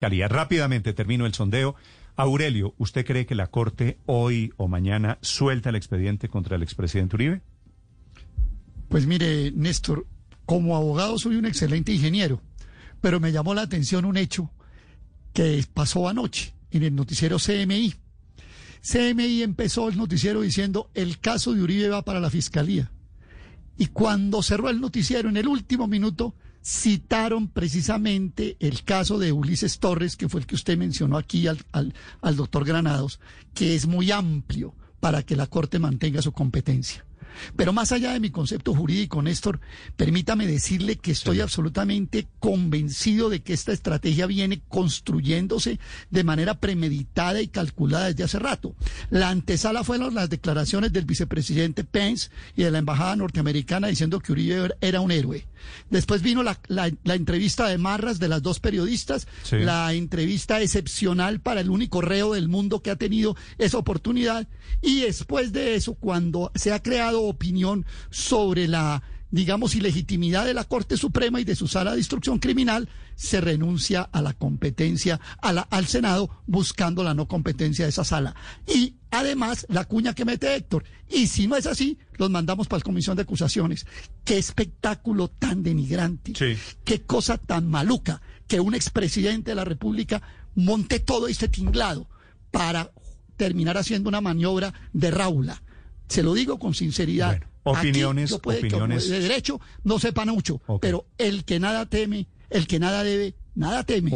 Rápidamente termino el sondeo. Aurelio, ¿usted cree que la Corte hoy o mañana suelta el expediente contra el expresidente Uribe? Pues mire, Néstor, como abogado soy un excelente ingeniero, pero me llamó la atención un hecho que pasó anoche en el noticiero CMI. CMI empezó el noticiero diciendo el caso de Uribe va para la fiscalía. Y cuando cerró el noticiero en el último minuto, citaron precisamente el caso de Ulises Torres, que fue el que usted mencionó aquí al, al, doctor Granados, que es muy amplio para que la Corte mantenga su competencia. Pero más allá de mi concepto jurídico, Néstor, permítame decirle que estoy absolutamente convencido de que esta estrategia viene construyéndose de manera premeditada y calculada desde hace rato. La antesala fueron las declaraciones del vicepresidente Pence y de la embajada norteamericana diciendo que Uribe era un héroe. Después vino la, entrevista de Marras de las dos periodistas, la entrevista excepcional para el único reo del mundo que ha tenido esa oportunidad. Y después de eso, cuando se ha creado opinión sobre la, digamos, ilegitimidad de la Corte Suprema y de su sala de instrucción criminal, se renuncia a la competencia, a la, al Senado, buscando la no competencia de esa sala. Y además, la cuña que mete Héctor. Y si no es así, los mandamos para la Comisión de Acusaciones. Qué espectáculo tan denigrante. Qué cosa tan maluca que un expresidente de la República monte todo este tinglado para terminar haciendo una maniobra de raula. Se lo digo con sinceridad. opiniones, opiniones. de derecho no sepa mucho, pero el que nada teme, el que nada debe, nada teme.